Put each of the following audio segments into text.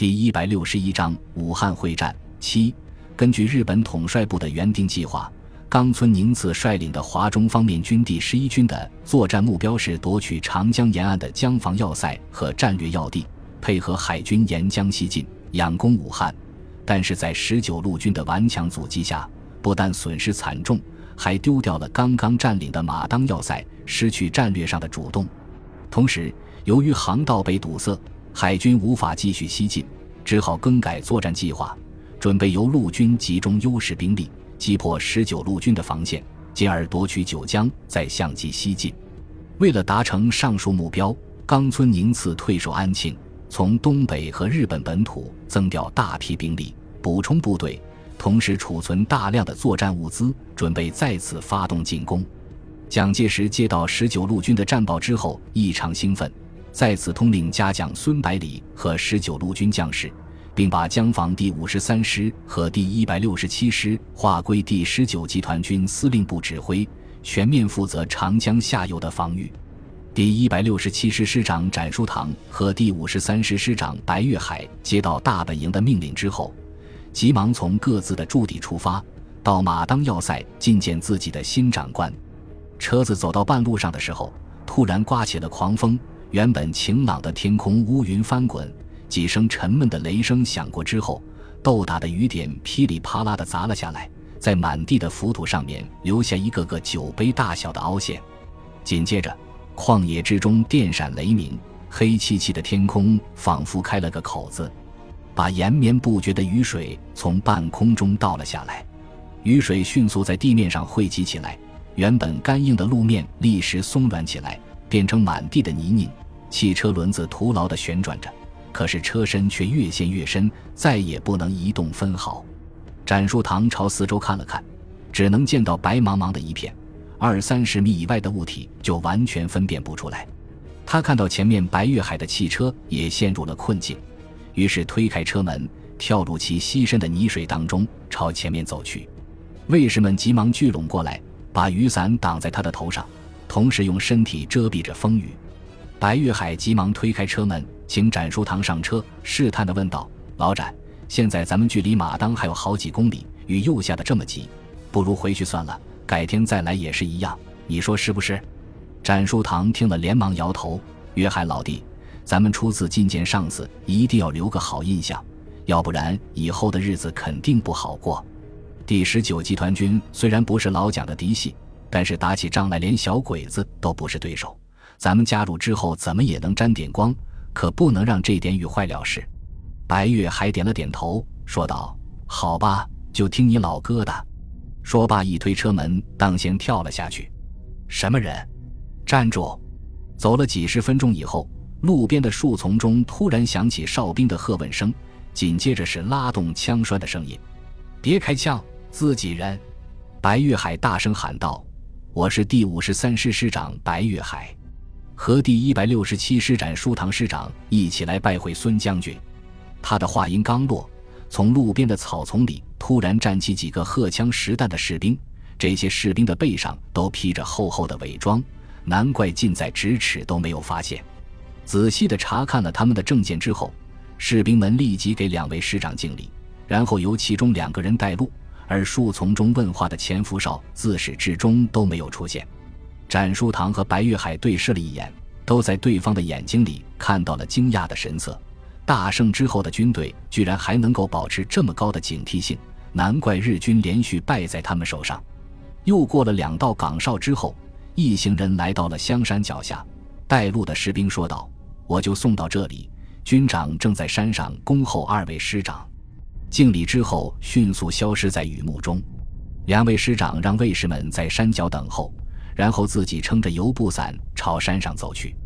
第一百六十一章武汉会战七。根据日本统帅部的原定计划，冈村宁次率领的华中方面军第十一军的作战目标是夺取长江沿岸的江防要塞和战略要地，配合海军沿江西进，佯攻武汉。但是在十九路军的顽强阻击下，不但损失惨重，还丢掉了刚刚占领的马当要塞，失去战略上的主动。同时，由于航道被堵塞，海军无法继续西进，只好更改作战计划，准备由陆军集中优势兵力击破十九路军的防线，进而夺取九江，再相继西进。为了达成上述目标，冈村宁次退守安庆，从东北和日本本土增调大批兵力，补充部队，同时储存大量的作战物资，准备再次发动进攻。蒋介石接到十九路军的战报之后，异常兴奋。再次通令嘉奖孙百里和十九路军将士，并把江防第五十三师和第一百六十七师划归第十九集团军司令部指挥，全面负责长江下游的防御。第一百六十七师师长展书堂和第五十三师师长白月海接到大本营的命令之后，急忙从各自的驻地出发，到马当要塞觐见自己的新长官。车子走到半路上的时候，突然刮起了狂风。原本晴朗的天空乌云翻滚，几声沉闷的雷声响过之后，豆大的雨点噼里啪啦地砸了下来，在满地的浮土上面留下一个个酒杯大小的凹陷。紧接着，旷野之中电闪雷鸣，黑漆漆的天空仿佛开了个口子，把延绵不绝的雨水从半空中倒了下来。雨水迅速在地面上汇集起来，原本干硬的路面立时松软起来。变成满地的泥泞，汽车轮子徒劳地旋转着，可是车身却越陷越深，再也不能移动分毫。展书堂朝四周看了看，只能见到白茫茫的一片，二三十米以外的物体就完全分辨不出来。他看到前面白月海的汽车也陷入了困境，于是推开车门，跳入其稀深的泥水当中，朝前面走去。卫士们急忙聚拢过来，把雨伞挡在他的头上。同时用身体遮蔽着风雨，白玉海急忙推开车门，请展书堂上车，试探地问道：“老展，现在咱们距离马当还有好几公里，雨又下得这么急，不如回去算了，改天再来也是一样，你说是不是？”展书堂听了，连忙摇头：“约海老弟，咱们初次觐见上司，一定要留个好印象，要不然以后的日子肯定不好过。第十九集团军虽然不是老蒋的嫡系。”但是打起仗来，连小鬼子都不是对手。咱们加入之后，怎么也能沾点光，可不能让这点雨坏了事。白月还点了点头，说道：“好吧，就听你老哥的。”说罢，一推车门，当先跳了下去。什么人？站住！走了几十分钟以后，路边的树丛中突然响起哨兵的喝问声，紧接着是拉动枪栓的声音。别开枪，自己人！白月海大声喊道。我是第五十三师师长白月海，和第一百六十七师展书堂师长一起来拜会孙将军。他的话音刚落，从路边的草丛里突然站起几个荷枪实弹的士兵。这些士兵的背上都披着厚厚的伪装，难怪近在咫尺都没有发现。仔细的查看了他们的证件之后，士兵们立即给两位师长敬礼，然后由其中两个人带路。而树丛中问话的钱福少自始至终都没有出现。展书堂和白玉海对视了一眼，都在对方的眼睛里看到了惊讶的神色。大胜之后的军队居然还能够保持这么高的警惕性，难怪日军连续败在他们手上。又过了两道岗哨之后，一行人来到了香山脚下。带路的士兵说道：“我就送到这里，军长正在山上恭候二位师长。”敬礼之后，迅速消失在雨幕中。两位师长让卫士们在山脚等候，然后自己撑着油布伞朝山上走去。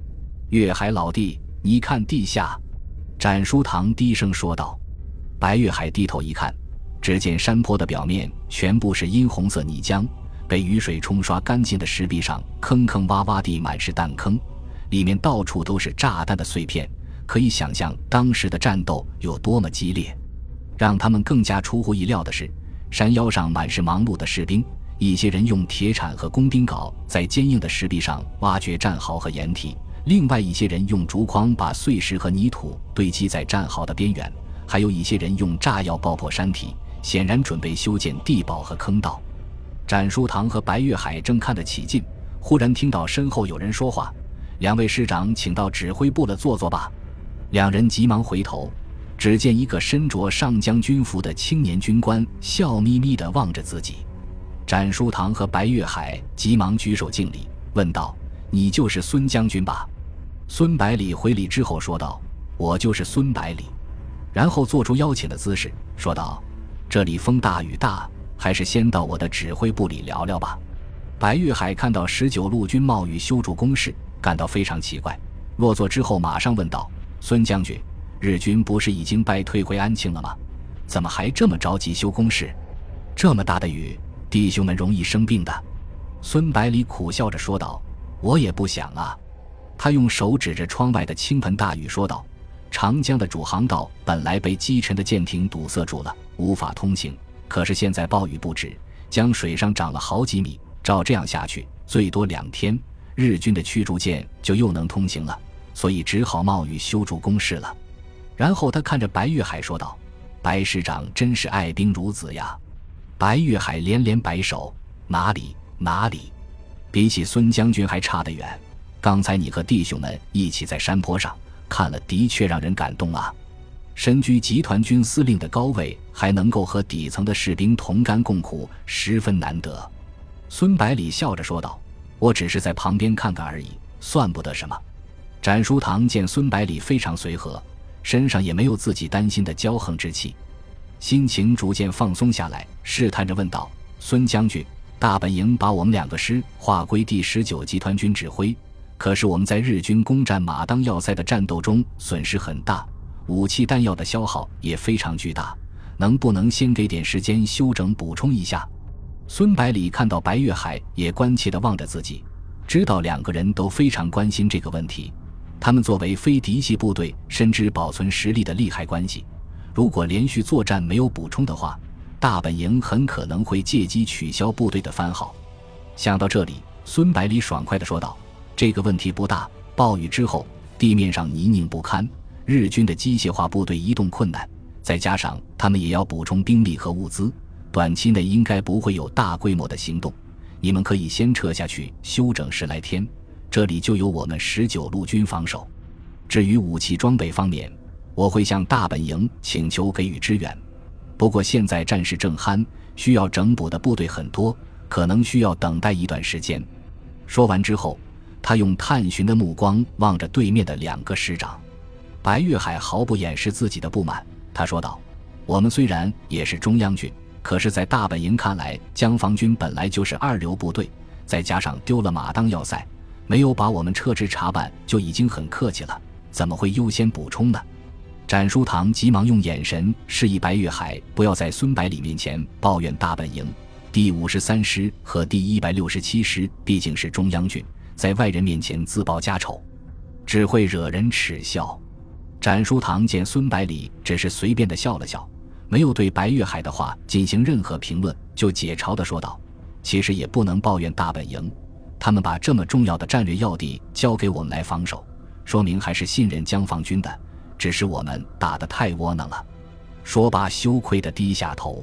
月海老弟，你看地下。展书堂低声说道。白月海低头一看，只见山坡的表面全部是殷红色泥浆，被雨水冲刷干净的石壁上，坑坑洼洼地满是弹坑，里面到处都是炸弹的碎片。可以想象当时的战斗有多么激烈。让他们更加出乎意料的是，山腰上满是忙碌的士兵，一些人用铁铲和工兵镐在坚硬的石壁上挖掘战壕和掩体，另外一些人用竹筐把碎石和泥土堆积在战壕的边缘，还有一些人用炸药爆破山体，显然准备修建地堡和坑道。展书堂和白月海正看得起劲，忽然听到身后有人说话：“两位师长，请到指挥部了坐坐吧。”两人急忙回头，只见一个身着上将军服的青年军官笑眯眯地望着自己。展书堂和白月海急忙举手敬礼，问道：“你就是孙将军吧？”孙百里回礼之后说道：“我就是孙百里。”然后做出邀请的姿势，说道：“这里风大雨大。”还是先到我的指挥部里聊聊吧。白玉海看到十九路军冒雨修筑工事，感到非常奇怪。落座之后，马上问道：“孙将军，日军不是已经败退回安庆了吗？怎么还这么着急修工事？这么大的雨，弟兄们容易生病的。”孙百里苦笑着说道：“我也不想啊。”他用手指着窗外的倾盆大雨说道：“长江的主航道本来被击沉的舰艇堵塞住了，无法通行。”可是现在暴雨不止，江水上涨了好几米。照这样下去，最多两天，日军的驱逐舰就又能通行了。所以只好冒雨修筑工事了。然后他看着白玉海说道：“白师长真是爱兵如子呀！”白玉海连连摆手：“哪里哪里，比起孙将军还差得远。刚才你和弟兄们一起在山坡上看了，的确让人感动啊。”身居集团军司令的高位，还能够和底层的士兵同甘共苦，十分难得。孙百里笑着说道：“我只是在旁边看看而已，算不得什么。”展书堂见孙百里非常随和，身上也没有自己担心的骄横之气，心情逐渐放松下来，试探着问道：“孙将军，大本营把我们两个师划归第十九集团军指挥，可是我们在日军攻占马当要塞的战斗中损失很大。”武器弹药的消耗也非常巨大，能不能先给点时间休整补充一下？孙百里看到白月海也关切地望着自己，知道两个人都非常关心这个问题。他们作为非嫡系部队，深知保存实力的利害关系。如果连续作战没有补充的话，大本营很可能会借机取消部队的番号。想到这里，孙百里爽快地说道：“这个问题不大。暴雨之后，地面上泥泞不堪。”日军的机械化部队移动困难，再加上他们也要补充兵力和物资，短期内应该不会有大规模的行动。你们可以先撤下去休整十来天，这里就有我们十九路军防守。至于武器装备方面，我会向大本营请求给予支援。不过现在战事正酣，需要整补的部队很多，可能需要等待一段时间。说完之后，他用探寻的目光望着对面的两个师长。白玉海毫不掩饰自己的不满，他说道：“我们虽然也是中央军，可是，在大本营看来，江防军本来就是二流部队，再加上丢了马当要塞，没有把我们撤职查办就已经很客气了，怎么会优先补充呢？”展书堂急忙用眼神示意白玉海不要在孙百里面前抱怨大本营。第五十三师和第一百六十七师毕竟是中央军，在外人面前自报家丑，只会惹人耻笑。展书堂见孙百里只是随便的笑了笑，没有对白玉海的话进行任何评论，就解嘲的说道：“其实也不能抱怨大本营，他们把这么重要的战略要地交给我们来防守，说明还是信任江防军的。只是我们打得太窝囊了。”说罢，羞愧的低下头。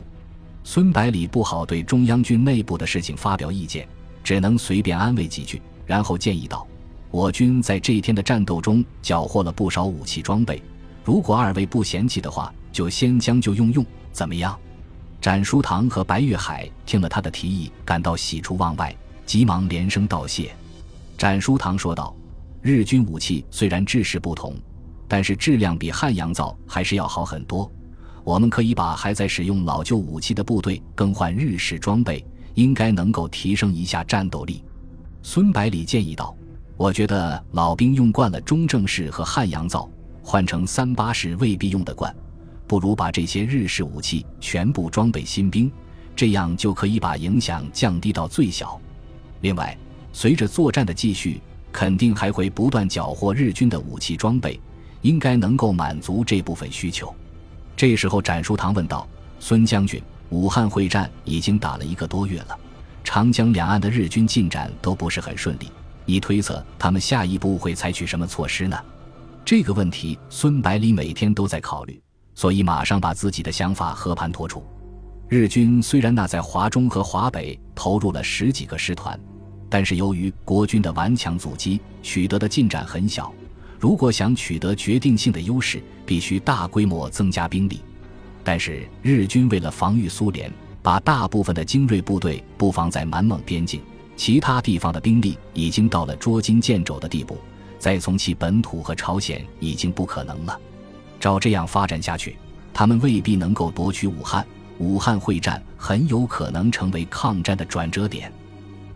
孙百里不好对中央军内部的事情发表意见，只能随便安慰几句，然后建议道。我军在这一天的战斗中缴获了不少武器装备，如果二位不嫌弃的话，就先将就用用，怎么样？展书堂和白玉海听了他的提议，感到喜出望外，急忙连声道谢。展书堂说道：“日军武器虽然制式不同，但是质量比汉阳造还是要好很多。我们可以把还在使用老旧武器的部队更换日式装备，应该能够提升一下战斗力。”孙百里建议道。我觉得老兵用惯了中正式和汉阳造，换成三八式未必用得惯，不如把这些日式武器全部装备新兵，这样就可以把影响降低到最小。另外，随着作战的继续，肯定还会不断缴获日军的武器装备，应该能够满足这部分需求。这时候，展书堂问道：“孙将军，武汉会战已经打了一个多月了，长江两岸的日军进展都不是很顺利。”你推测他们下一步会采取什么措施呢？这个问题，孙百里每天都在考虑。所以马上把自己的想法和盘托出。日军虽然那在华中和华北投入了十几个师团，但是由于国军的顽强阻击，取得的进展很小。如果想取得决定性的优势，必须大规模增加兵力。但是日军为了防御苏联，把大部分的精锐部队布防在满蒙边境，其他地方的兵力已经到了捉襟见肘的地步，再从其本土和朝鲜已经不可能了。照这样发展下去，他们未必能够夺取武汉。武汉会战很有可能成为抗战的转折点。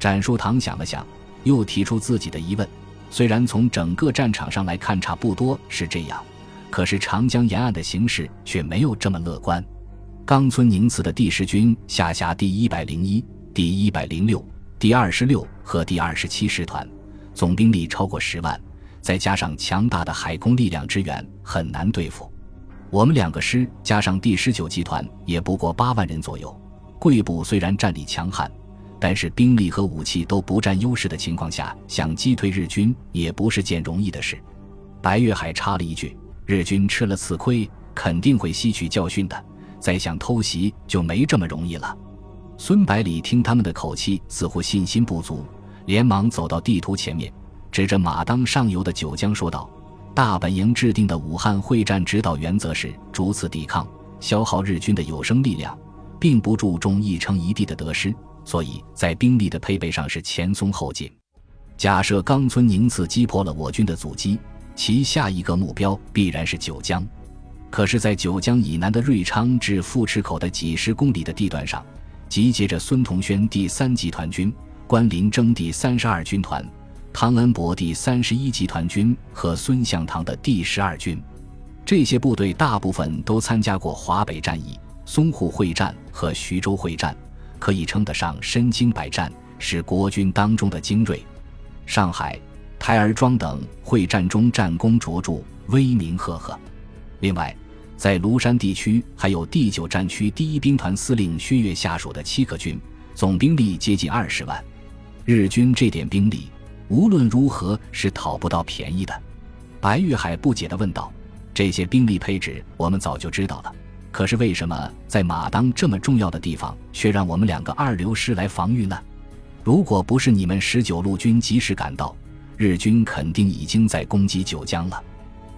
展书堂想了想，又提出自己的疑问：虽然从整个战场上来看差不多是这样，可是长江沿岸的形势却没有这么乐观。冈村宁次的第十军下辖第一百零一、第一百零六、第二十六和第二十七师团，总兵力超过十万，再加上强大的海空力量支援，很难对付。我们两个师加上第十九集团也不过八万人左右。贵部虽然战力强悍，但是兵力和武器都不占优势的情况下，想击退日军也不是件容易的事。白月海插了一句：“日军吃了次亏，肯定会吸取教训的。再想偷袭就没这么容易了。”孙百里听他们的口气，似乎信心不足，连忙走到地图前面，指着马当上游的九江说道。大本营制定的武汉会战指导原则是逐次抵抗，消耗日军的有生力量，并不注重一城一地的得失，所以在兵力的配备上是前松后紧。假设冈村宁次击破了我军的阻击，其下一个目标必然是九江。可是，在九江以南的瑞昌至富池口的几十公里的地段上，集结着孙同轩第三集团军、关林征第三十二军团。汤恩伯第三十一集团军和孙向堂的第十二军，这些部队大部分都参加过华北战役、淞沪会战和徐州会战，可以称得上身经百战，是国军当中的精锐。上海、台儿庄等会战中战功卓著，威名赫赫。另外，在庐山地区还有第九战区第一兵团司令薛岳下属的七个军，总兵力接近二十万。日军这点兵力。无论如何是讨不到便宜的，白玉海不解地问道：“这些兵力配置我们早就知道了，可是为什么在马当这么重要的地方，却让我们两个二流师来防御呢？如果不是你们十九路军及时赶到，日军肯定已经在攻击九江了。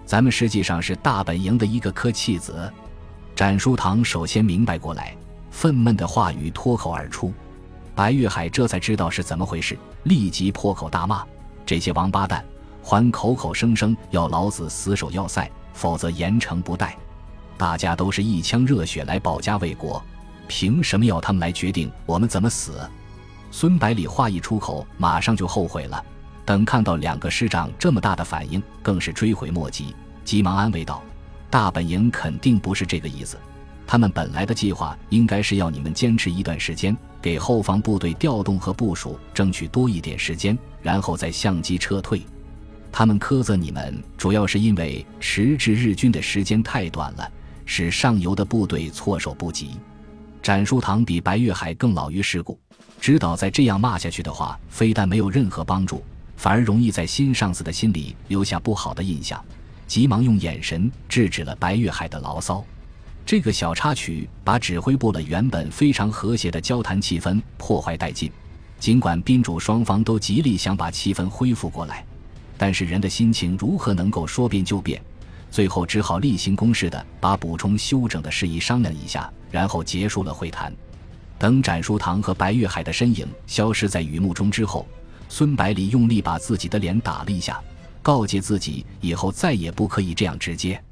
咱们实际上是大本营的一个科弃子。”展书堂首先明白过来，愤懑的话语脱口而出。白玉海这才知道是怎么回事，立即破口大骂：“这些王八蛋，还口口声声要老子死守要塞，否则严惩不贷！大家都是一腔热血来保家卫国，凭什么要他们来决定我们怎么死？”孙百里话一出口，马上就后悔了。等看到两个师长这么大的反应，更是追悔莫及，急忙安慰道：“大本营肯定不是这个意思。”他们本来的计划应该是要你们坚持一段时间，给后方部队调动和部署争取多一点时间，然后再相机撤退。他们苛责你们，主要是因为迟滞日军的时间太短了，使上游的部队措手不及。展书堂比白月海更老于世故，知道再这样骂下去的话，非但没有任何帮助，反而容易在新上司的心里留下不好的印象，急忙用眼神制止了白月海的牢骚。这个小插曲把指挥部了原本非常和谐的交谈气氛破坏殆尽。尽管宾主双方都极力想把气氛恢复过来，但是人的心情如何能够说变就变？最后只好例行公事的把补充休整的事宜商量一下，然后结束了会谈。等展书堂和白月海的身影消失在雨幕中之后，孙百里用力把自己的脸打了一下，告诫自己以后再也不可以这样直接。